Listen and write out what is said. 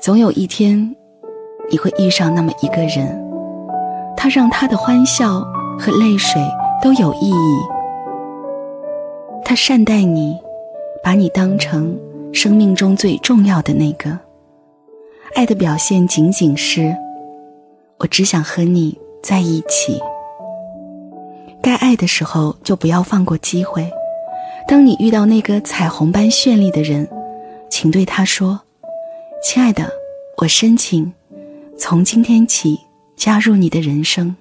总有一天，你会遇上那么一个人，他让他的欢笑和泪水都有意义。他善待你，把你当成生命中最重要的那个。爱的表现仅仅是，我只想和你在一起。该爱的时候就不要放过机会。当你遇到那个彩虹般绚丽的人，请对他说：“亲爱的，我申请从今天起加入你的人生。”